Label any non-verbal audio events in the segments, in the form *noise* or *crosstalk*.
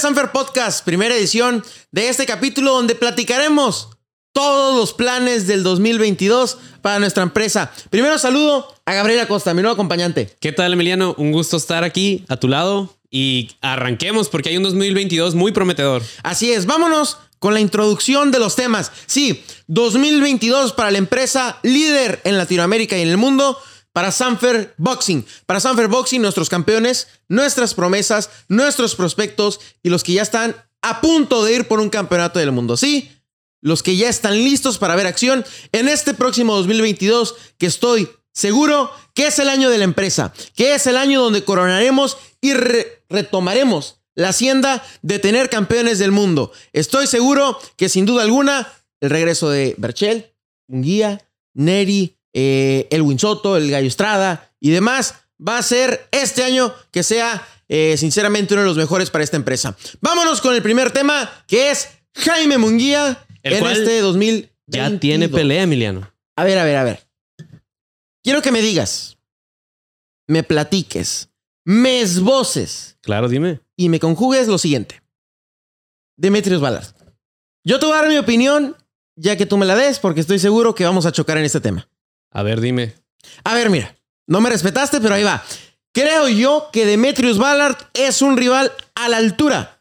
Sanfer Podcast, primera edición de este capítulo donde platicaremos todos los planes del 2022 para nuestra empresa. Primero saludo a Gabriela Costa, mi nuevo acompañante. ¿Qué tal, Emiliano? Un gusto estar aquí a tu lado y arranquemos porque hay un 2022 muy prometedor. Así es, vámonos con la introducción de los temas. Sí, 2022 para la empresa líder en Latinoamérica y en el mundo, para Sanfer Boxing. Para Sanfer Boxing, nuestros campeones, nuestras promesas, nuestros prospectos y los que ya están a punto de ir por un campeonato del mundo. Sí, los que ya están listos para ver acción en este próximo 2022 que estoy seguro que es el año de la empresa, que es el año donde coronaremos y retomaremos la hacienda de tener campeones del mundo. Estoy seguro que sin duda alguna el regreso de Berchel, Munguía, Neri, eh, el Winsoto, el Gallo Estrada y demás va a ser este año que sea eh, sinceramente uno de los mejores para esta empresa. Vámonos con el primer tema que es Jaime Munguía en este 2000. Ya tiene pelea, Emiliano. A ver, a ver, a ver. Quiero que me digas, me platiques, me esboces. Claro, dime. Y me conjugues lo siguiente. Demetrios Balas. Yo te voy a dar mi opinión, ya que tú me la des, porque estoy seguro que vamos a chocar en este tema. A ver, dime. A ver, mira. No me respetaste, pero ahí va. Creo yo que Demetrius Ballard es un rival a la altura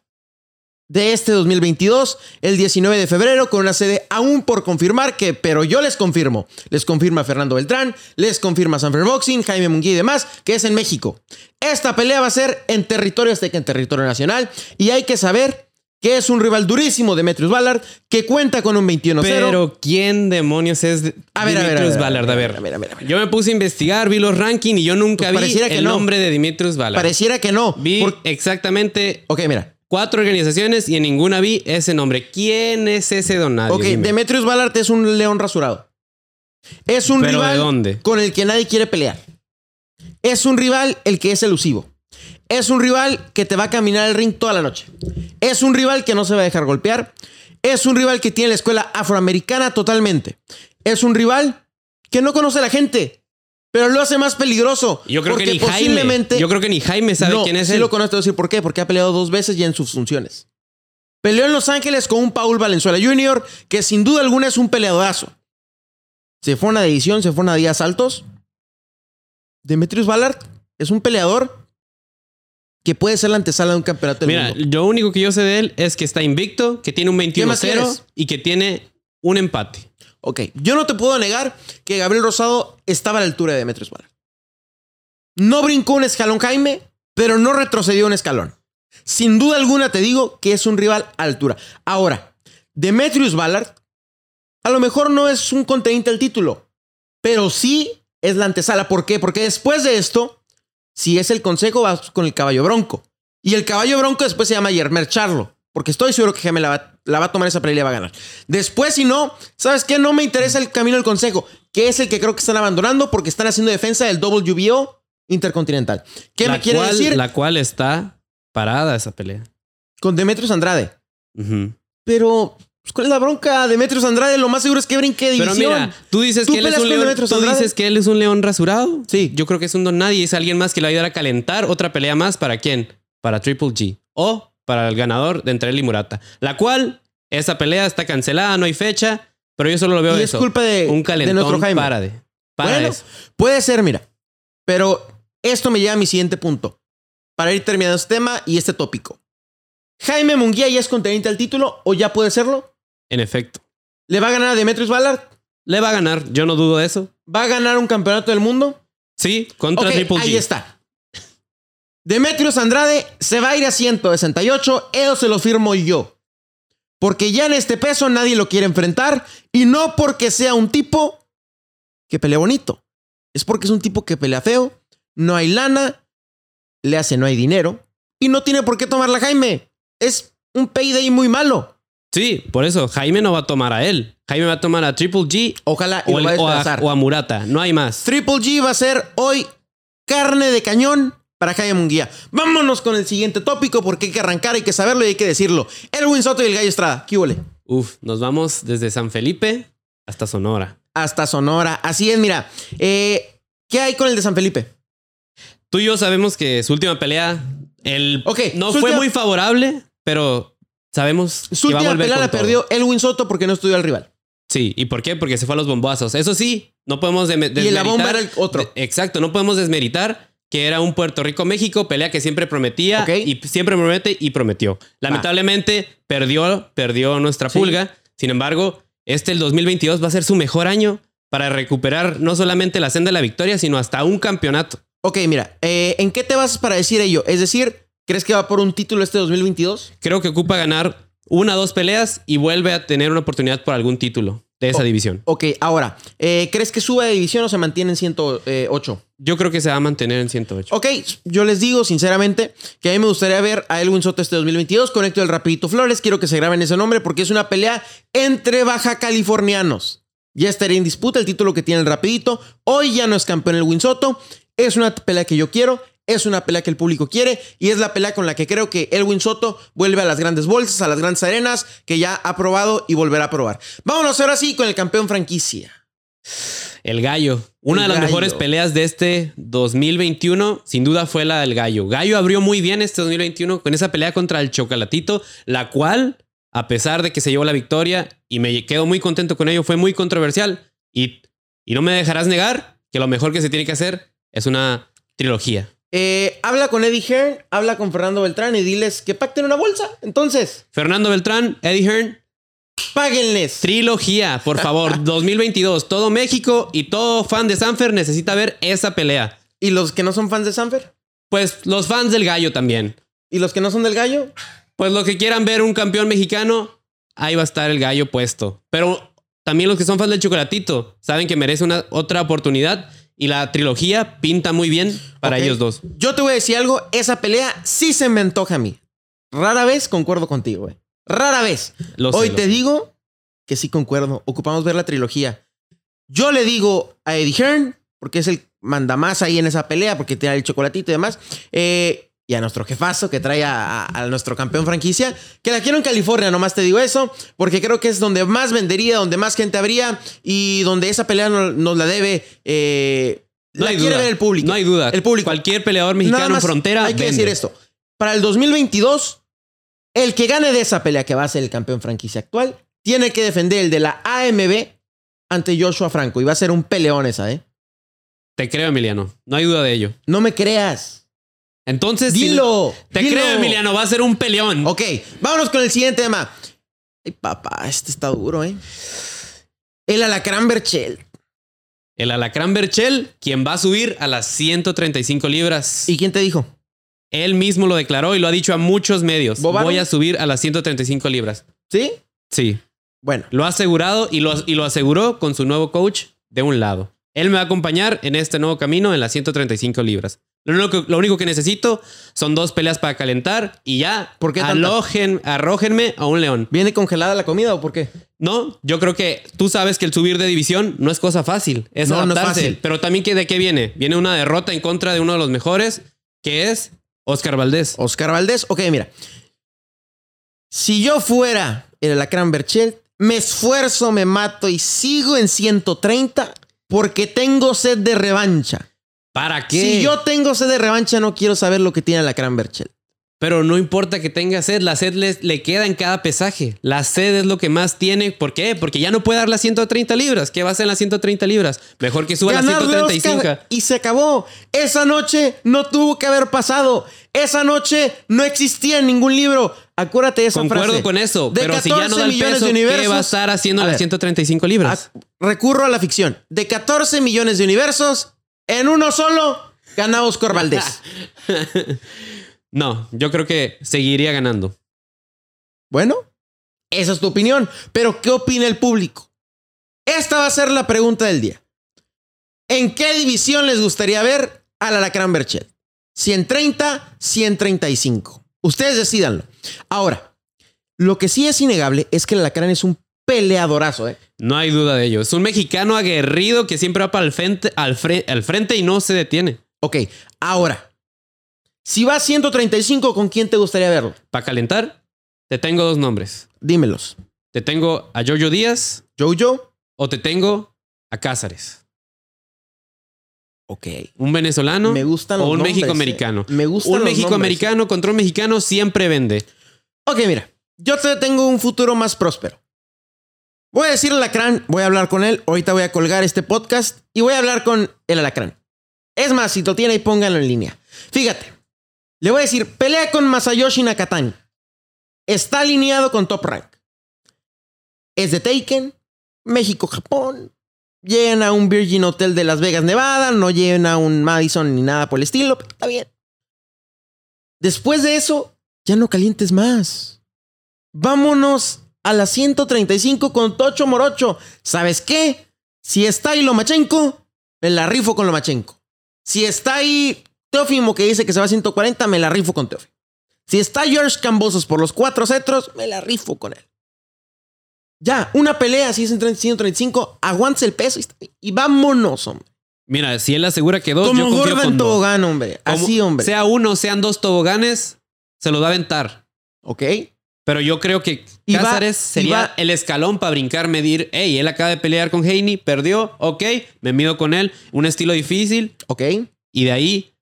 de este 2022, el 19 de febrero, con una sede aún por confirmar, que, pero yo les confirmo, les confirma Fernando Beltrán, les confirma Sanfer Boxing, Jaime Munguía y demás, que es en México. Esta pelea va a ser en territorio azteca, en territorio nacional, y hay que saber que es un rival durísimo, Demetrius Ballard, que cuenta con un 21-0. Pero, ¿quién demonios es Demetrius Ballard? A ver, a ver, a ver, Yo me puse a investigar, vi los rankings y yo nunca pues vi el nombre de Demetrius Ballard. Pareciera que no. Vi exactamente... Ok, mira cuatro organizaciones y en ninguna vi ese nombre. ¿Quién es ese don Ok, Demetrius Ballard es un león rasurado. Es un rival con el que nadie quiere pelear. Es un rival el que es elusivo. Es un rival que te va a caminar el ring toda la noche. Es un rival que no se va a dejar golpear. Es un rival que tiene la escuela afroamericana totalmente. Es un rival que no conoce a la gente. Pero lo hace más peligroso. Yo creo que ni Jaime. Yo creo que ni Jaime sabe quién es sí lo conozco decir por qué. Porque ha peleado dos veces ya en sus funciones. Peleó en Los Ángeles con un Paul Valenzuela Jr., que sin duda alguna es un peleadorazo. Se fue a una edición, se fue a una días altos. Demetrius Ballard es un peleador que puede ser la antesala de un campeonato del Mira, lo único que yo sé de él es que está invicto, que tiene un 21-0 y que tiene un empate. Ok, yo no te puedo negar que Gabriel Rosado estaba a la altura de Demetrius Ballard. No brincó un escalón Jaime, pero no retrocedió un escalón. Sin duda alguna te digo que es un rival a altura. Ahora, Demetrius Ballard a lo mejor no es un contendiente al título, pero sí es la antesala. ¿Por qué? Porque después de esto, si es el consejo, vas con el caballo bronco. Y el caballo bronco después se llama Yermer Charlo. Porque estoy seguro que Jaime la va, a tomar esa pelea y la va a ganar. Después, si no, ¿sabes qué? No me interesa el camino del consejo, que es el que creo que están abandonando porque están haciendo defensa del WBO Intercontinental. ¿Qué me quiere decir? La cual está parada esa pelea. Con Demetrius Andrade. Pero, pues, ¿cuál es la bronca? Demetrius Andrade lo más seguro es que brinque división. Pero mira, tú dices que él es un león. ¿Tú dices que él es un león rasurado. Sí. Yo creo que es un don nadie. Es alguien más que le va a ayudar a calentar otra pelea más. ¿Para quién? Para Triple G. O para el ganador de entre él y Murata. La cual, esa pelea está cancelada, no hay fecha, pero yo solo lo veo y es culpa de, un calentón de nuestro Jaime. para de. bueno, puede ser, mira. Pero esto me lleva a mi siguiente punto. Para ir terminando este tema y este tópico. ¿Jaime Munguía ya es contendiente al título o ya puede serlo? En efecto. ¿Le va a ganar a Demetrius Ballard? Le va a ganar, yo no dudo de eso. ¿Va a ganar un campeonato del mundo? Sí, contra Triple G. Ahí está. Demetrios Andrade se va a ir a 168, eso se lo firmo yo. Porque ya en este peso nadie lo quiere enfrentar y no porque sea un tipo que pelea bonito. Es porque es un tipo que pelea feo, no hay lana, le hace no hay dinero y no tiene por qué tomarla Jaime. Es un payday muy malo. Sí, por eso Jaime no va a tomar a él. Jaime va a tomar a Triple G. Ojalá o, a, o a Murata. No hay más. Triple G va a ser hoy carne de cañón para Jaime Munguía. Vámonos con el siguiente tópico porque hay que arrancar, hay que saberlo y hay que decirlo. Elwin Soto y el Gallo Estrada. ¿Qué huele? Uf, nos vamos desde San Felipe hasta Sonora. Hasta Sonora. Así es, mira. Eh, ¿Qué hay con el de San Felipe? Tú y yo sabemos que su última pelea el, no fue muy favorable. Pero sabemos Su que va a última volver pelea la todo. perdió Elwin Soto porque no estudió al rival. Sí, ¿y por qué? Porque se fue a los bombazos. Eso sí, no podemos dem- desmeritar. Y la bomba era el otro. exacto, no podemos desmeritar que era un Puerto Rico-México, pelea que siempre prometía y siempre promete y prometió. Lamentablemente perdió, perdió nuestra Sí. pulga. Sin embargo, este el 2022 va a ser su mejor año para recuperar no solamente la senda de la victoria, sino hasta un campeonato. Ok, mira, eh, ¿en qué te basas para decir ello? Es decir, ¿crees que va por un título este 2022? Creo que ocupa ganar una o dos peleas y vuelve a tener una oportunidad por algún título de esa Oh. división. Ok, ahora, eh, ¿crees que suba de división o se mantiene en 108? Yo creo que se va a mantener en 108. Ok, yo les digo sinceramente que a mí me gustaría ver a Elwin Soto este 2022 con Héctor el Rapidito Flores. Quiero que se graben ese nombre porque es una pelea entre baja californianos. Ya estaría en disputa el título que tiene el Rapidito. Hoy ya no es campeón Elwin Soto. Es una pelea que yo quiero. Es una pelea que el público quiere y es la pelea con la que creo que Elwin Soto vuelve a las grandes bolsas, a las grandes arenas que ya ha probado y volverá a probar. Vámonos ahora sí con el campeón franquicia. El gallo. Una El de las gallo. mejores peleas de este 2021, sin duda, fue la del gallo. Gallo abrió muy bien este 2021 con esa pelea contra el Chocolatito, la cual, a pesar de que se llevó la victoria y me quedo muy contento con ello, fue muy controversial. Y, y no me dejarás negar que lo mejor que se tiene que hacer es una trilogía. Eh, habla con Eddie Hearn, habla con Fernando Beltrán y diles que pacten una bolsa. Entonces, Fernando Beltrán, Eddie Hearn, páguenles. trilogía, por favor, *laughs* 2022. Todo México y todo fan de Sanfer necesita ver esa pelea. ¿Y los que no son fans de Sanfer? Pues los fans del gallo también. ¿Y los que no son del gallo? Pues los que quieran ver un campeón mexicano, ahí va a estar el gallo puesto. Pero también los que son fans del chocolatito saben que merece una otra oportunidad y la trilogía pinta muy bien para ellos dos. Yo te voy a decir algo, esa pelea sí se me antoja a mí. Rara vez concuerdo contigo, güey. Rara vez. Lo sé, Hoy lo te sé. digo que sí concuerdo. Ocupamos ver la trilogía. Yo le digo a Eddie Hearn, porque es el mandamás ahí en esa pelea, porque tiene el chocolatito y demás, eh, y a nuestro jefazo que trae a, a- a nuestro campeón franquicia, que la quiero en California, nomás te digo eso, porque creo que es donde más vendería, donde más gente habría y donde esa pelea no- nos la debe. eh, No la hay quiere duda. ver el público. No hay duda. El público. Cualquier peleador mexicano en frontera. Hay que vende. decir esto. Para el 2022, el que gane de esa pelea que va a ser el campeón franquicia actual, tiene que defender el de la AMB ante Joshua Franco. Y va a ser un peleón esa, ¿eh? Te creo, Emiliano. No hay duda de ello. No me creas. Entonces, si- Dilo. te dilo. creo, Emiliano. Va a ser un peleón. Ok, vámonos con el siguiente tema. Ay, papá, este está duro, ¿eh? El Alacrán Berchel. El Alacrán Berchel, quien va a subir a las 135 libras. ¿Y quién te dijo? Él mismo lo declaró y lo ha dicho a muchos medios. Voy a subir a las 135 libras. ¿Sí? Sí. Bueno, Lo ha asegurado y lo, y lo aseguró con su nuevo coach de un lado. Él me va a acompañar en este nuevo camino en las 135 libras. Lo único, lo único que necesito son dos peleas para calentar y ya. ¿Por qué alojen, arrójenme a un león. ¿viene congelada la comida o por qué? No, yo creo que tú sabes que el subir de división no es cosa fácil. Es No, no es adaptarse. fácil. Pero también de qué viene. Viene una derrota en contra de uno de los mejores, que es Oscar Valdés. Oscar Valdés. Ok, mira. Si yo fuera el Alacrán Berchel, me esfuerzo, me mato y sigo en 130 porque tengo sed de revancha. ¿Para qué? Si yo tengo sed de revancha, no quiero saber lo que tiene Alacrán Berchel. Pero no importa que tenga sed, la sed le, le queda en cada pesaje. La sed es lo que más tiene. ¿Por qué? Porque ya no puede dar las 130 libras. ¿Qué va a hacer en las 130 libras? Mejor que suba las Ganarle a 135. Oscar y se acabó. Esa noche no tuvo que haber pasado. Esa noche no existía en ningún libro. Acuérdate de esa Concuerdo frase. con eso. De pero si ya no 14 da el millones peso, de ¿qué universos- va a estar haciendo A las ver. 135 libras? Recurro a la ficción. De 14 millones de universos, en uno solo gana Oscar Valdés. *laughs* No, yo creo que seguiría ganando. Bueno, esa es tu opinión. Pero, ¿qué opina el público? Esta va a ser la pregunta del día. ¿En qué división les gustaría ver al Alacrán Berchel? ¿130, 135? Ustedes decídanlo. Ahora, lo que sí es innegable es que el Alacrán es un peleadorazo, ¿eh? No hay duda de ello. Es un mexicano aguerrido que siempre va para el frente, al, fre- al frente y no se detiene. Ok, ahora, si va a 135, ¿con quién te gustaría verlo? Para calentar, te tengo dos nombres. Dímelos. Te tengo a Jojo Díaz ¿Jojo? o te tengo a Cázares. Ok. Un venezolano Me gustan o los un nombres, México-americano. eh. Me gustan Un los México-americano contra un mexicano siempre vende. Ok, mira, yo te tengo un futuro más próspero. Voy a decir alacrán, voy a hablar con él. Ahorita voy a colgar este podcast y voy a hablar con el alacrán. Es más, si lo tiene ahí, pónganlo en línea. Fíjate, le voy a decir, pelea con Masayoshi Nakatani. Está alineado con Top Rank. Es de Taken, México, Japón. Llena un Virgin Hotel de Las Vegas, Nevada. No llena un Madison ni nada por el estilo. Pero está bien. Después de eso, ya no calientes más. Vámonos a la 135 con Tocho Morocho. ¿Sabes qué? Si está ahí Lomachenko, me la rifo con Lomachenko. Si está ahí Teófimo que dice que se va a 140, me la rifo con Teófimo. Si está George Cambosos por los cuatro cetros, me la rifo con él. Ya, una pelea, si es en 135, aguante el peso y, y, vámonos, hombre. Mira, si él asegura que dos, Como yo confío con dos. tobogán, hombre. Como Así, hombre. Sea uno, sean dos toboganes, se los va a aventar. ok. Pero yo creo que va- Cázares sería va- el escalón para brincar, medir. Hey, él acaba de pelear con Haney, perdió, ok, me mido con él. Un estilo difícil. Ok. Y de ahí,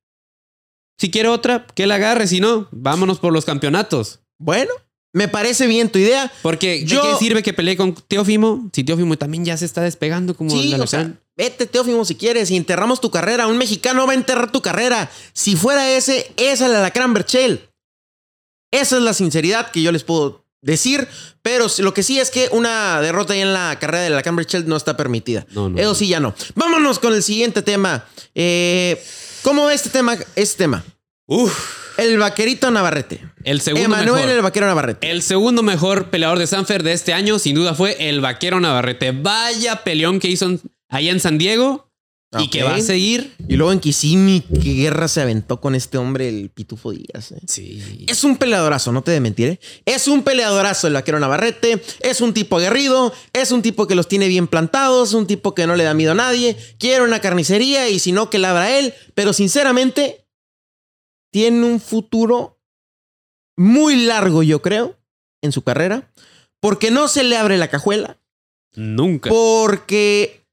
si quiere otra, que él agarre. Si no, vámonos por los campeonatos. Bueno, me parece bien tu idea. Porque Yo- ¿de qué sirve que pelee con Teófimo? Si Teófimo también ya se está despegando como Sí, el o sea, vete, Teófimo, si quieres, y enterramos tu carrera. Un mexicano va a enterrar tu carrera. Si fuera ese, es el Alacrán Berchel. Esa es la sinceridad que yo les puedo decir. Pero lo que sí es que una derrota ahí en la carrera del Alacrán Berchel no está permitida. No, no, Eso sí, ya no. Vámonos con el siguiente tema. Eh, ¿Cómo este tema? Este tema. Uf, El vaquerito Navarrete. el segundo Emanuel mejor. el vaquero Navarrete. El segundo mejor peleador de Sanfer de este año, sin duda, fue el vaquero Navarrete. Vaya peleón que hizo allá en San Diego y que va a seguir. Y luego en Kissimmee, qué guerra se aventó con este hombre, el Pitufo Díaz. eh. Sí. Es un peleadorazo, no te de mentir. ¿eh? Es un peleadorazo el vaquero Navarrete. Es un tipo aguerrido. Es un tipo que los tiene bien plantados. Es un tipo que no le da miedo a nadie. Quiere una carnicería y si no, que la abra él. Pero sinceramente, tiene un futuro muy largo, yo creo, en su carrera. Porque no se le abre la cajuela. Nunca. Porque.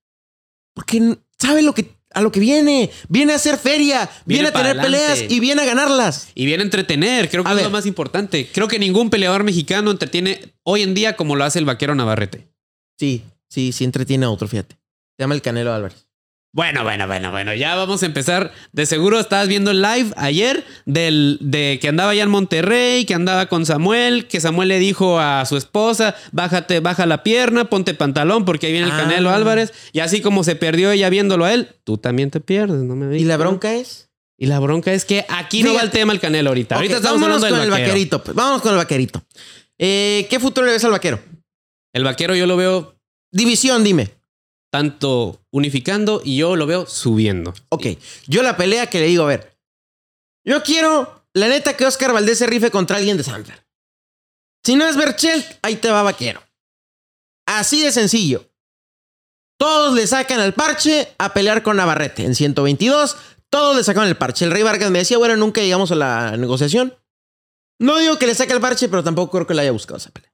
Porque sabe lo que, a lo que viene. Viene a hacer feria. Viene, Viene a tener adelante. peleas y viene a ganarlas. Y viene a entretener, creo que A es ver. lo más importante. Creo que ningún peleador mexicano entretiene hoy en día como lo hace el vaquero Navarrete. Sí, sí, sí entretiene a otro, fíjate. Se llama el Canelo Álvarez. Bueno, bueno, bueno, bueno, ya vamos a empezar. De seguro estabas viendo el live ayer del, de que andaba allá en Monterrey, que andaba con Samuel, que Samuel le dijo a su esposa, bájate, baja la pierna, ponte pantalón porque ahí viene el Ah. Canelo Álvarez. Y así como se perdió ella viéndolo a él, tú también te pierdes, no me ¿Y digas. la bronca es? Y la bronca es que aquí no va el tema el Canelo ahorita. ahorita Ok, estamos hablando del con el vaquerito. pues, Vámonos con el vaquerito. Eh, ¿Qué futuro le ves al vaquero? El vaquero yo lo veo División, dime. Tanto unificando y yo lo veo subiendo. Ok, yo la pelea que le digo, a ver. Yo quiero, la neta, que Oscar Valdés se rife contra alguien de Sanfer. Si no es Berchel, ahí te va vaquero. Así de sencillo. Todos le sacan el parche a pelear con Navarrete. En 122, todos le sacan el parche. El Rey Vargas me decía, bueno, nunca llegamos a la negociación. No digo que le saque el parche, pero tampoco creo que le haya buscado esa pelea.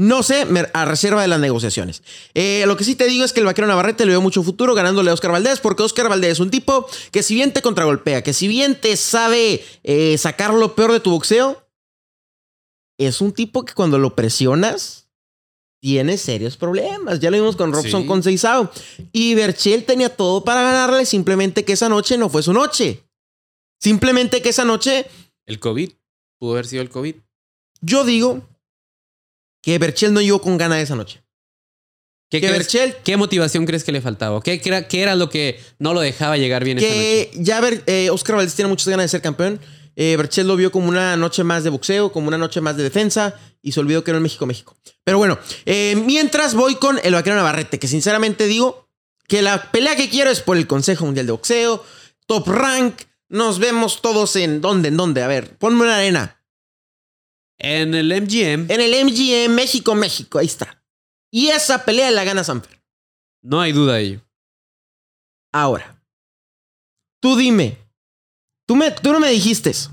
No sé, a reserva de las negociaciones. Eh, lo que sí te digo es que el vaquero Navarrete le veo mucho futuro ganándole a Oscar Valdés, porque Oscar Valdés es un tipo que si bien te contragolpea, que si bien te sabe eh, sacar lo peor de tu boxeo, es un tipo que cuando lo presionas tiene serios problemas. Ya lo vimos con Robson Sí. con Seisao. Y Berchel tenía todo para ganarle, simplemente que esa noche no fue su noche. Simplemente que esa noche El COVID. Pudo haber sido el COVID. yo digo que Berchel no llegó con ganas esa noche. ¿Qué, Que crees- Berchel ¿Qué motivación crees que le faltaba? ¿O ¿Qué, qué era, qué era lo que no lo dejaba llegar bien esa noche? ya ver, eh, Oscar Valdés tiene muchas ganas de ser campeón. Eh, Berchel lo vio como una noche más de boxeo, como una noche más de defensa y se olvidó que era en México, México. Pero bueno, eh, mientras voy con el vaquero Navarrete, que sinceramente digo que la pelea que quiero es por el Consejo Mundial de Boxeo, Top Rank. Nos vemos todos en dónde, en dónde. A ver, ponme una arena. En el MGM En el MGM México, México. Ahí está. Y esa pelea la gana Sanfer. no hay duda de ello. Ahora, tú dime, tú, me, tú no me dijiste eso.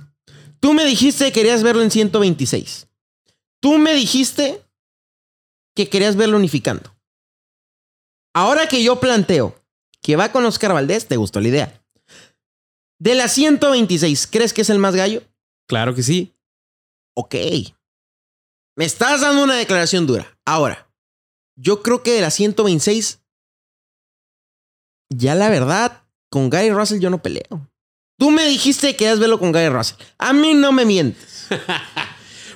Tú me dijiste que querías verlo en 126. Tú me dijiste que querías verlo unificando. Ahora que yo planteo que va con Oscar Valdés, te gustó la idea. De la 126, ¿crees que es el más gallo? Claro que sí. Ok. Me estás dando una declaración dura. Ahora, yo creo que de la 126, ya la verdad, con Gary Russell yo no peleo. Tú me dijiste que querías verlo con Gary Russell. A mí no me mientes. *laughs*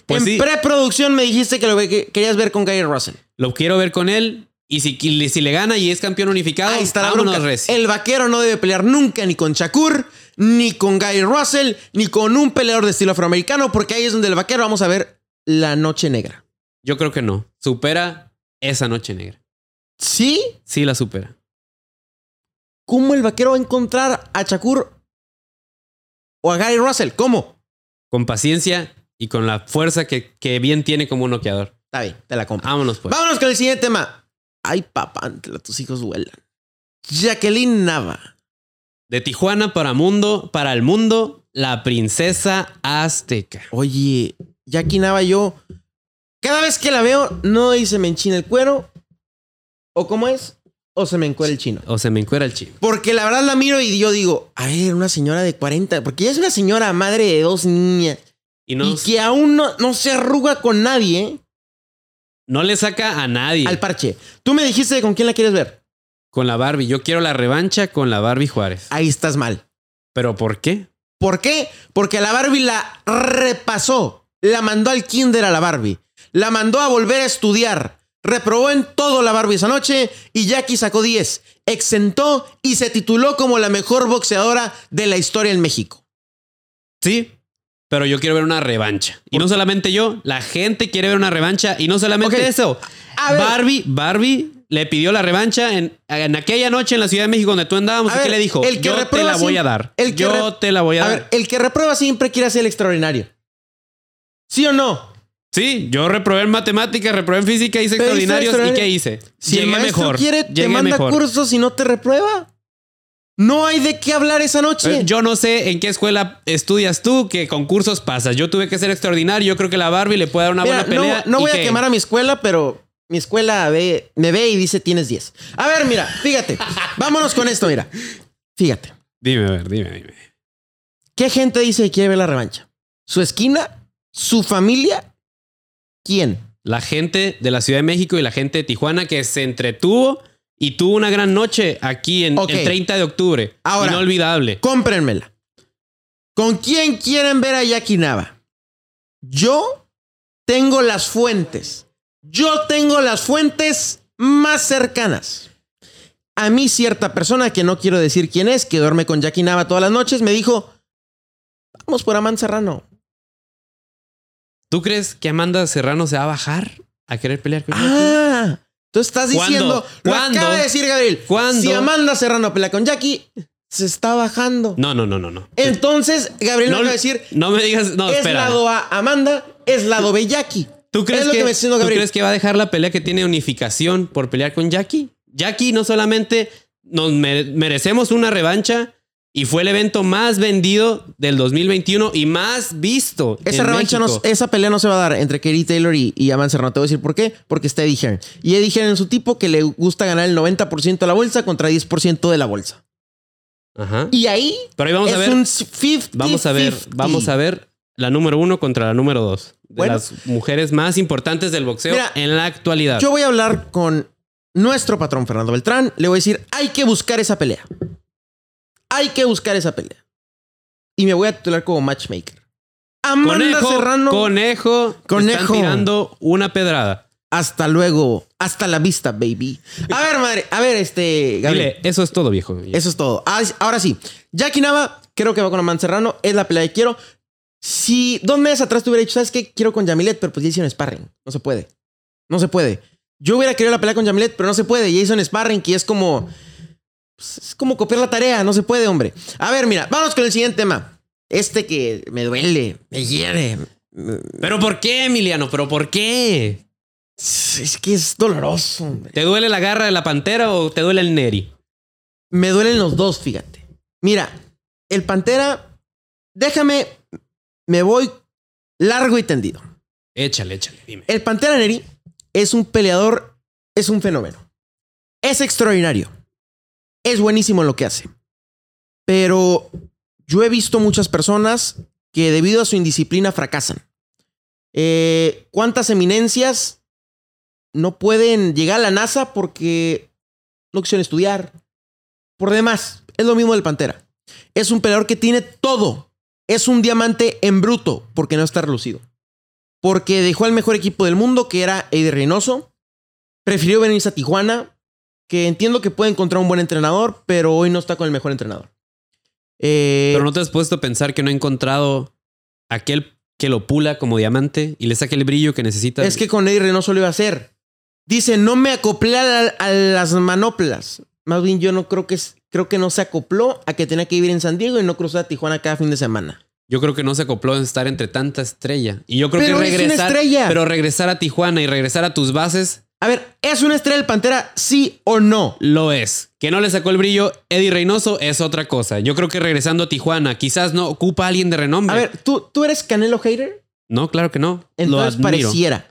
Pues en sí. preproducción me dijiste que lo que querías ver con Gary Russell. Lo quiero ver con él. Y si, si le gana y es campeón unificado, Ahí está vámonos. El vaquero no debe pelear nunca ni con Shakur, ni con Gary Russell, ni con un peleador de estilo afroamericano, porque ahí es donde el vaquero vamos a ver la noche negra. Yo creo que no. Supera esa noche negra. ¿Sí? Sí la supera. ¿Cómo el vaquero va a encontrar a Shakur o a Gary Russell? ¿Cómo? Con paciencia y con la fuerza que, que bien tiene como un noqueador. Está bien, te la compro. Vámonos pues. Vámonos con el siguiente tema. Ay, papá, tus hijos vuelan. Jacqueline Nava. De Tijuana para mundo, para el mundo, la princesa azteca. Oye, Jackie Nava, yo. Cada vez que la veo, no dice me enchina el cuero. ¿O cómo es? O se me encuera el chino. O se me encuera el chino. Porque la verdad la miro y yo digo, a ver, una señora de 40. Porque ella es una señora madre de dos niñas. Y no, Y que aún no, no se arruga con nadie, no le saca a nadie Al parche. Tú me dijiste con quién la quieres ver. Con la Barbie. Yo quiero la revancha con la Barbie Juárez. Ahí estás mal. ¿Pero por qué? ¿Por qué? Porque la Barbie la repasó. La mandó al kinder a la Barbie. La mandó a volver a estudiar. Reprobó en todo la Barbie esa noche y Jackie sacó 10. Exentó y se tituló como la mejor boxeadora de la historia en México. Sí, pero yo quiero ver una revancha. Y no solamente yo, la gente quiere ver una revancha. Y no solamente eso. A ver. Barbie, Barbie le pidió la revancha en, en aquella noche en la Ciudad de México donde tú andábamos. ¿Y qué le dijo? el que yo te la voy a dar. el que yo te la voy a, A dar. ver, el que reprueba siempre quiere hacer el extraordinario. ¿Sí o no? Sí, yo reprobé en matemáticas, reprobé en física, hice extraordinarios. ¿Y extraordinario. qué hice? Si el Llegué maestro mejor. quiere, te manda mejor. cursos y no te reprueba. No hay de qué hablar esa noche. Eh, Yo no sé en qué escuela estudias tú, qué concursos pasas. Yo tuve que ser extraordinario. Yo creo que la Barbie le puede dar una Mira, buena pelea. no y voy a que- quemar a mi escuela, pero mi escuela ve, me ve y dice tienes 10. A ver, mira, fíjate. *laughs* Vámonos con esto, mira. Fíjate. Dime, a ver, dime, dime. ¿Qué gente dice que quiere ver la revancha? ¿Su esquina? ¿Su familia? ¿Quién? La gente de la Ciudad de México y la gente de Tijuana que se entretuvo y tuvo una gran noche aquí en el 30 de octubre. Ahora. Inolvidable. Cómprenmela. ¿Con quién quieren ver a Jackie Nava? Yo tengo las fuentes. Yo tengo las fuentes más cercanas. A mí cierta persona, que no quiero decir quién es, que duerme con Jackie Nava todas las noches, me dijo, vamos por Amán Serrano. ¿Tú crees que Amanda Serrano se va a bajar a querer pelear con Jackie? Ah, tú estás ¿Cuándo? diciendo, lo ¿Cuándo? acaba de decir Gabriel, ¿Cuándo? si Amanda Serrano pelea con Jackie, se está bajando. No, no, no, no, no. Entonces, Gabriel No, no, va a decir, no me digas, no, es espera. lado A Amanda, es lado B Jackie. ¿Tú crees, es lo que, que ¿Tú crees que va a dejar la pelea que tiene unificación por pelear con Jackie? Jackie no solamente nos mere- merecemos una revancha y fue el evento más vendido del 2021 y más visto. Esa en revancha, no, esa pelea no se va a dar entre Katie Taylor y, y Amanda Serrano. Te voy a decir por qué. Porque está Eddie Hearn. Y Eddie Hearn es su tipo que le gusta ganar el 90% de la bolsa contra 10% de la bolsa. Ajá. Y ahí Pero ahí vamos es a ver. un 50 Vamos a ver, vamos a ver la número uno contra la número dos. De Bueno. las mujeres más importantes del boxeo Mira, en la actualidad. Yo voy a hablar con nuestro patrón Fernando Beltrán. Le voy a decir, hay que buscar esa pelea. Hay que buscar esa pelea. Y me voy a titular como matchmaker. Amanda conejo, Serrano. conejo, Conejo. Están tirando una pedrada. Hasta luego. Hasta la vista, baby. A ver, madre. A ver, este. Gabriel. Dile, eso es todo, viejo. Eso es todo. Ah, Ahora sí, Jackie Nava, creo que va con Amanda Serrano. Es la pelea que quiero. Si dos meses atrás te hubiera dicho, ¿sabes qué? Quiero con Yamilet, pero pues ya hicieron sparring. No se puede. No se puede. Yo hubiera querido la pelea con Yamilet, pero no se puede. Ya hizo un sparring que es como. pues, es como copiar la tarea. No se puede, hombre. A ver, mira, vamos con el siguiente tema. Este que me duele, me hiere. ¿Pero por qué, Emiliano? ¿Pero por qué? Es que es doloroso, hombre. ¿Te duele la garra de la pantera o te duele el Neri? Me duelen los dos, fíjate. Mira, el Pantera, déjame, me voy largo y tendido. Échale, échale, dime. El Pantera Neri es un peleador, es un fenómeno. Es extraordinario. Es buenísimo en lo que hace. Pero yo he visto muchas personas que debido a su indisciplina fracasan. Eh, ¿Cuántas eminencias no pueden llegar a la NASA porque no quisieron estudiar? Por demás, es lo mismo del Pantera. Es un peleador que tiene todo. Es un diamante en bruto porque no está relucido. Porque dejó al mejor equipo del mundo, que era Eddie Reynoso. Prefirió venirse a Tijuana, que entiendo que puede encontrar un buen entrenador, pero hoy no está con el mejor entrenador. Eh, Pero no te has puesto a pensar que no ha encontrado aquel que lo pula como diamante y le saque el brillo que necesita. Es que con Eddie Reynoso lo iba a hacer. Dice, no me acoplé a, a las manoplas. Más bien, yo no creo que es- creo que no se acopló a que tenía que vivir en San Diego y no cruzar a Tijuana cada fin de semana. Yo creo que no se acopló en estar entre tanta estrella. Y yo creo Pero que es una regresar. estrella. Pero regresar a Tijuana y regresar a tus bases A ver, ¿es una estrella del Pantera, sí o no? lo es. Que no le sacó el brillo Eddie Reynoso es otra cosa. Yo creo que regresando a Tijuana, quizás no ocupa a alguien de renombre. A ver, ¿tú, ¿tú eres Canelo hater? No, claro que no. Entonces lo pareciera.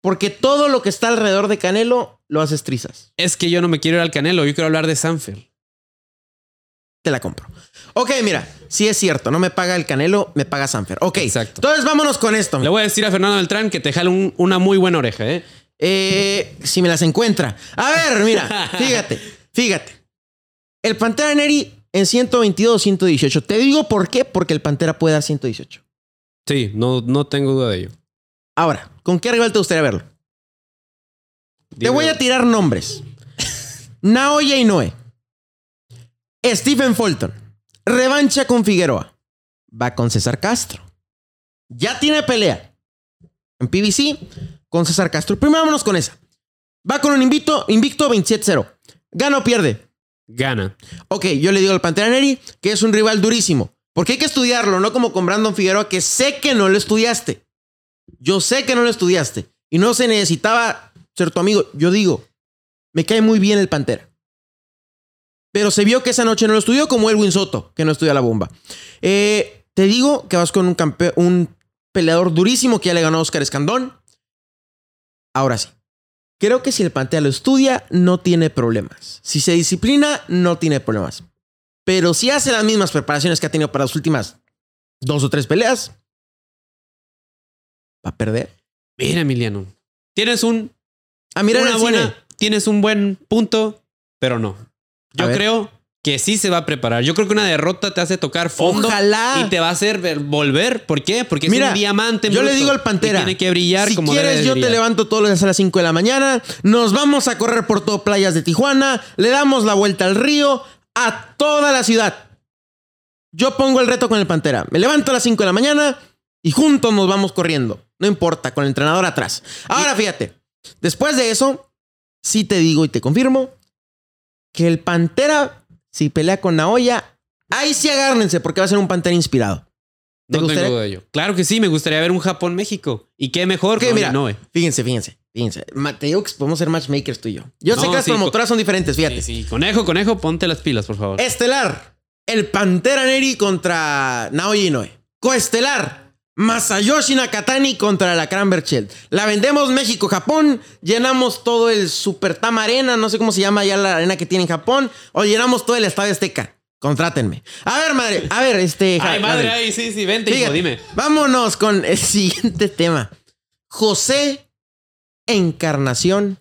Porque todo lo que está alrededor de Canelo lo haces trizas. Es que yo no me quiero ir al Canelo, yo quiero hablar de Sanfer. Te la compro. Ok, mira, sí es cierto, no me paga el Canelo, me paga Sanfer. Ok, Exacto. entonces vámonos con esto. Le voy a decir a Fernando Beltrán que te jale un- una muy buena oreja, ¿eh? Eh, si me las encuentra. A ver, mira, *laughs* fíjate, fíjate. El Pantera Neri en 122, 118. Te digo por qué, porque el Pantera puede dar 118. Sí, no, no tengo duda de ello. Ahora, ¿con qué rival te gustaría verlo? Te voy a tirar nombres. Naoya Inoue. Stephen Fulton. Revancha con Figueroa. Va con César Castro. Ya tiene pelea. En PBC con César Castro. Primero vámonos con esa. Va con un invicto, invicto 27-0. Gana o pierde. Gana. Ok, yo le digo al Pantera Neri que es un rival durísimo. Porque hay que estudiarlo, no como con Brandon Figueroa, que sé que no lo estudiaste. Yo sé que no lo estudiaste. Y no se necesitaba ser tu amigo. Yo digo, me cae muy bien el Pantera. Pero se vio que esa noche no lo estudió, como Elwin Soto, que no estudia la bomba. Eh, te digo que vas con un, campe- un peleador durísimo que ya le ganó a Oscar Escandón. Ahora sí. Creo que si el Pantera lo estudia, no tiene problemas. Si se disciplina, no tiene problemas. Pero si hace las mismas preparaciones que ha tenido para las últimas dos o tres peleas, va a perder. Mira, Emiliano. Tienes un A mirar una buena, tienes un buen punto, pero no. A Yo ver. creo que sí se va a preparar. Yo creo que una derrota te hace tocar fondo Ojalá. y te va a hacer ver- volver. ¿Por qué? Porque es Mira, un diamante. yo le digo al Pantera, Tiene que brillar si como quieres, yo te levanto todos los días a las 5 de la mañana. Nos vamos a correr por todo playas de Tijuana. Le damos la vuelta al río a toda la ciudad. Yo pongo el reto con el Pantera. Me levanto a las 5 de la mañana y juntos nos vamos corriendo. No importa, con el entrenador atrás. Ahora fíjate, después de eso, sí te digo y te confirmo que el Pantera, si pelea con Naoya, ahí sí agárrense porque va a ser un Pantera inspirado. ¿Te No gustaría? tengo duda de ello. Claro que sí, me gustaría ver un Japón-México. ¿Y qué mejor con mira, Inoue? Fíjense, fíjense, fíjense. Te digo que podemos ser matchmakers tú y yo. Yo sé que las sí, promotoras son diferentes, fíjate. Sí, sí. Conejo, conejo, ponte las pilas, por favor. Estelar, el Pantera Neri contra Naoya Inoue. Coestelar, Masayoshi Nakatani contra la Berchel. La vendemos México-Japón, llenamos todo el Super Tama Arena, no sé cómo se llama ya la arena que tiene en Japón, o llenamos todo el Estadio Azteca. Contrátenme. A ver, madre, a ver, este... Ay, madre, ay, sí, sí, vente, hijo, dime. Vámonos con el *laughs* siguiente tema. José Encarnación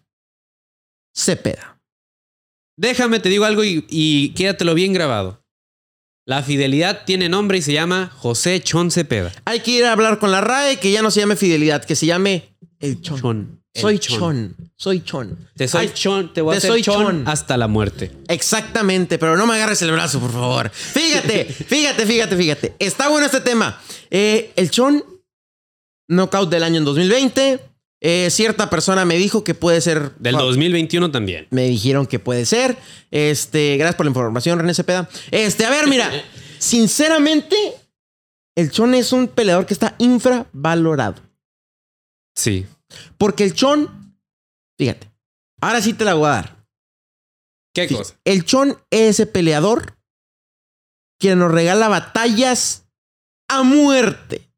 Cepeda. Déjame, te digo algo y, y quédatelo bien grabado. La fidelidad tiene nombre y se llama José Chon Cepeda. Hay que ir a hablar con la RAE que ya no se llame Fidelidad, que se llame el Chon. Chon. El Soy chon. Soy Chon. Te soy Ay, chon, te voy a hacer soy chon, chon. hasta la muerte. Exactamente, pero no me agarres el brazo, por favor. Fíjate, *laughs* fíjate, fíjate, fíjate. Está bueno este tema. Eh, el Chon, knockout del año en 2020. Eh, cierta persona me dijo que puede ser. Del 2021 también. Me dijeron que puede ser. Este, gracias por la información, René Cepeda. Este, a ver, mira, *laughs* sinceramente, el Chon es un peleador que está infravalorado. Sí. Porque el Chon, fíjate, ahora sí te la voy a dar. ¿Qué cosa? El Chon es ese peleador que nos regala batallas a muerte.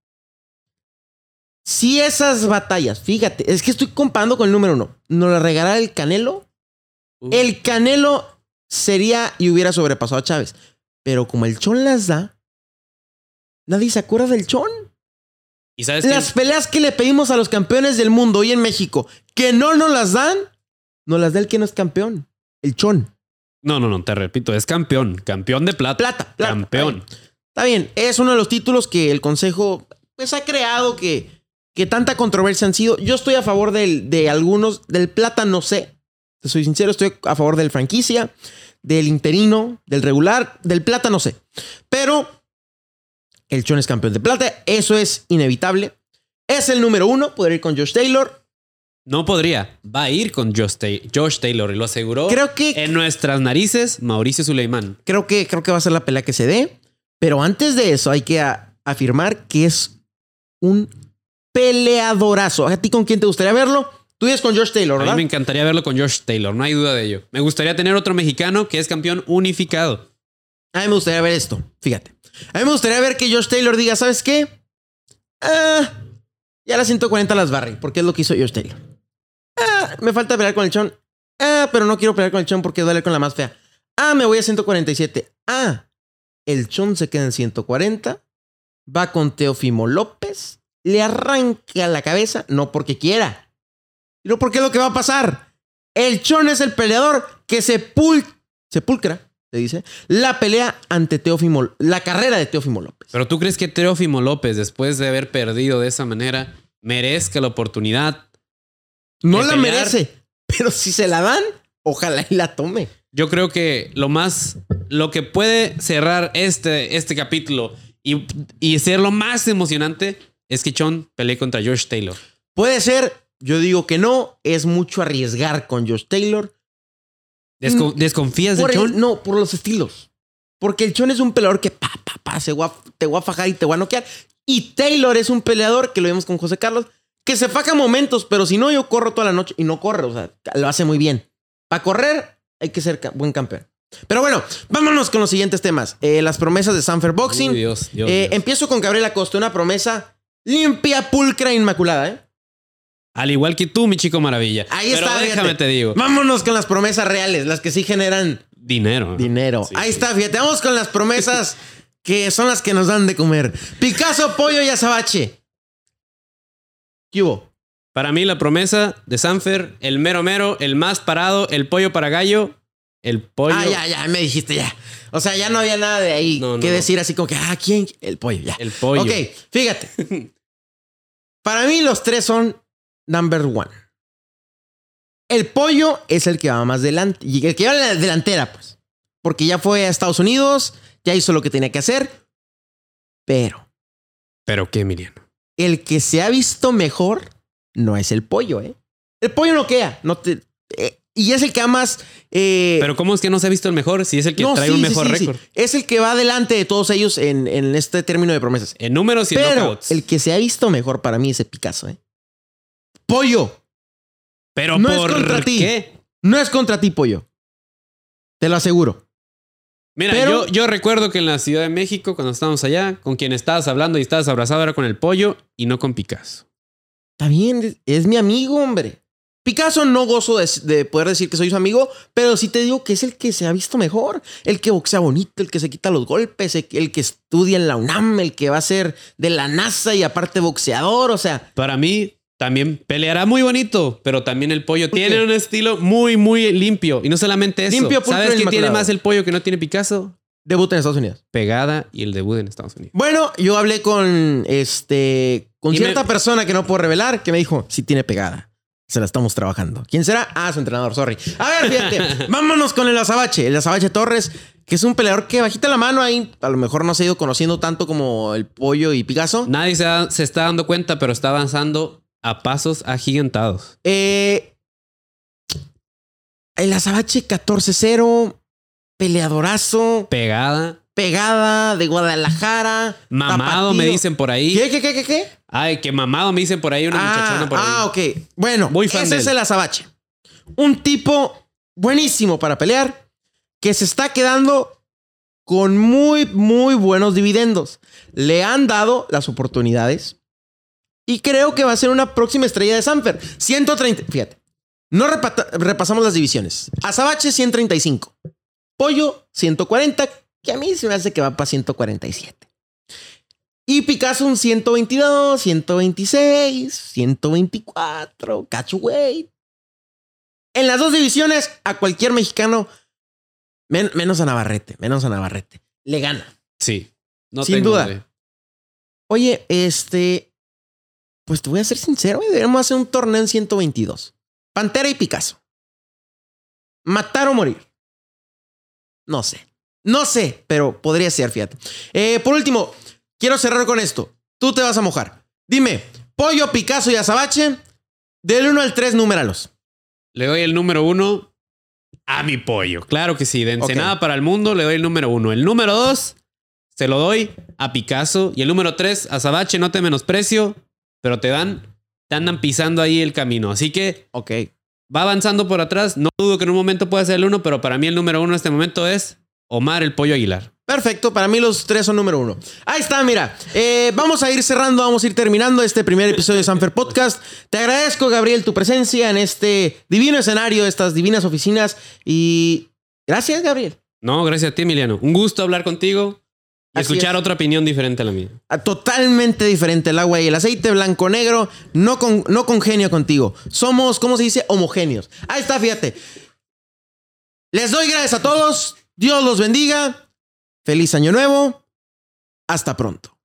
Si esas batallas, fíjate, es que estoy comparando con el número uno, nos la regalara el Canelo, Uh, el Canelo sería y hubiera sobrepasado a Chávez. Pero como el Chon las da, nadie se acuerda del Chon. Y sabes Las que peleas que le pedimos a los campeones del mundo hoy en México, que no nos las dan, nos las da el que no es campeón. El chon. No, no, no, te repito, es campeón, campeón de plata. Plata, plata. Campeón. Está bien, es uno de los títulos que el Consejo pues, ha creado que, que tanta controversia han sido. Yo estoy a favor del, de algunos, del plata no sé. Te soy sincero, estoy a favor del franquicia, del interino, del regular, del plata no sé. Pero el Chon es campeón de plata, eso es inevitable. Es el número uno, poder ir con Josh Taylor. No podría. Va a ir con Josh, Josh Taylor y lo aseguró Creo que, en nuestras narices Mauricio Suleimán. creo que, creo que va a ser la pelea que se dé. Pero antes de eso hay que afirmar que es un peleadorazo. ¿A ti con quién te gustaría verlo? Tú dices con Josh Taylor, A mí ¿verdad? me encantaría verlo con Josh Taylor, no hay duda de ello. Me gustaría tener otro mexicano que es campeón unificado. A mí me gustaría ver esto, fíjate. A mí me gustaría ver que Josh Taylor diga, ¿sabes qué? Ah, ya las 140 las barri, porque es lo que hizo Josh Taylor. Ah, me falta pelear con el chon. Ah, pero no quiero pelear con el chon porque duele con la más fea. Ah, me voy a 147. Ah, el chon se queda en 140. Va con Teofimo López. Le arranca la cabeza, no porque quiera, sino porque es lo que va a pasar. El chon es el peleador que sepul- sepulcra se dice, la pelea ante Teófimo, la carrera de Teófimo López. Pero tú crees que Teófimo López, después de haber perdido de esa manera, merezca la oportunidad? no la pelear. merece, pero si se la dan, ojalá y la tome. Yo creo que lo más, lo que puede cerrar este, este capítulo y, y ser lo más emocionante es que Chon pelee contra Josh Taylor. Puede ser, yo digo que no, es mucho arriesgar con Josh Taylor. Desco- ¿Desconfías de el- Chon? no, por los estilos. Porque el Chon es un peleador que pa, pa, pa, se va- te va a fajar y te va a noquear. Y Taylor es un peleador, que lo vimos con José Carlos, que se faja momentos, pero si no, yo corro toda la noche y no corre, o sea, lo hace muy bien. Para correr hay que ser buen campeón. Pero bueno, vámonos con los siguientes temas. Eh, las promesas de Sanfer Boxing. Uy, Dios, Dios, Eh, Dios. empiezo con Gabriela Costa, una promesa limpia, pulcra, inmaculada. ¿eh? Al igual que tú, mi chico maravilla. Ahí Pero está, déjame fíjate. te digo. Vámonos con las promesas reales, las que sí generan Dinero. dinero. Sí, Ahí sí. está, fíjate. Vamos con las promesas *laughs* que son las que nos dan de comer. Picasso, pollo y azabache. ¿Qué hubo? Para mí, la promesa de Sanfer, el mero mero, el más parado, el pollo para gallo, el pollo. Ah, ya, ya, me dijiste ya. O sea, ya no había nada de ahí No, que no. decir así como que, ah, ¿quién? El pollo, ya. El pollo. Ok, fíjate. *laughs* Para mí los tres son number one. El pollo es el que va más delante. Y el que va a la delantera, pues. Porque ya fue a Estados Unidos, ya hizo lo que tenía que hacer. Pero Pero qué, Miriam. el que se ha visto mejor no es el pollo, ¿eh? El pollo no queda. No te, eh, y es el que más... eh, Pero ¿cómo es que no se ha visto el mejor si es el que no, trae sí, un mejor sí, sí. récord? Es el que va delante de todos ellos en, en este término de promesas. En números y en Pero knockouts. el que se ha visto mejor para mí es el Picasso, ¿eh? Pollo. Pero no es ¿por contra ti. qué? No es contra ti, pollo. Te lo aseguro. Mira, Pero- yo, yo recuerdo que en la Ciudad de México, cuando estábamos allá, con quien estabas hablando y estabas abrazado era con el pollo y no con Picasso. Está bien, es- es mi amigo, hombre. Picasso no gozo de, de poder decir que soy su amigo, pero sí te digo que es el que se ha visto mejor. El que boxea bonito, el que se quita los golpes, el, que estudia en la UNAM, el que va a ser de la NASA y aparte boxeador. O sea, Para mí, también peleará muy bonito, pero también el pollo ¿Por tiene un estilo muy, muy limpio. Y no solamente eso. Limpio, ¿Sabes quién tiene más el pollo que no tiene Picasso? debuta en Estados Unidos. Pegada y el debut en Estados Unidos. Bueno, yo hablé con este con Y cierta me- persona que no puedo revelar que me dijo, sí tiene pegada. Se la estamos trabajando. ¿Quién será? Ah, su entrenador, sorry. A ver, fíjate. *laughs* vámonos con el Azabache. El Azabache Torres, que es un peleador que bajita la mano ahí. A lo mejor no se ha ido conociendo tanto como el Pollo y Picasso. Nadie se, da- se está dando cuenta, pero está avanzando a pasos agigantados. Eh, el Azabache 14-0. Peleadorazo. Pegada. Pegada de Guadalajara. Mamado, me dicen por ahí. ¿Qué, qué, qué, qué, qué? Ay, que mamado me dicen por ahí una muchachona Ah, por ahí. ah, ok. Bueno, Muy fan ese es el azabache. Un tipo buenísimo para pelear que se está quedando con muy, muy buenos dividendos. Le han dado las oportunidades y creo que va a ser una próxima estrella de Sanfer. 130, fíjate. No repasamos las divisiones. Azabache 135. Pollo 140, que a mí se me hace que va para 147. Y Picasso un 122, 126, 124, catch weight. En las dos divisiones, a cualquier mexicano, menos a Navarrete, menos a Navarrete, le gana. Sí, no Sin tengo duda. Oye, este, pues te voy a ser sincero, güey, deberíamos hacer un torneo en 122. Pantera y Picasso. Matar o morir. No sé. No sé, pero podría ser, fíjate. Eh, por último, quiero cerrar con esto. Tú te vas a mojar. Dime, Pollo, Picasso y Azabache, del 1 al 3, númeralos. Le doy el número uno a mi pollo. Claro que sí. De Ensenada para el mundo le doy el número uno. El número dos se lo doy a Picasso. Y el número tres a Sabache. No te menosprecio, pero te dan, te andan pisando ahí el camino. Así que Ok. va avanzando por atrás. No dudo que en un momento pueda ser el uno, pero para mí el número uno en este momento es Omar el Pollo Aguilar. Perfecto, para mí los tres son número uno. Ahí está, mira. Eh, vamos a ir cerrando, vamos a ir terminando este primer episodio de Sanfer Podcast. Te agradezco, Gabriel, tu presencia en este divino escenario, estas divinas oficinas. Y gracias, Gabriel. No, gracias a ti, Emiliano. Un gusto hablar contigo y Así escuchar es. otra opinión diferente a la mía. Ah, Totalmente diferente el agua y el aceite blanco-negro. No, con, no congenio contigo. Somos, ¿cómo se dice? Homogéneos. Ahí está, fíjate. Les doy gracias a todos. Dios los bendiga. Feliz año nuevo. Hasta pronto.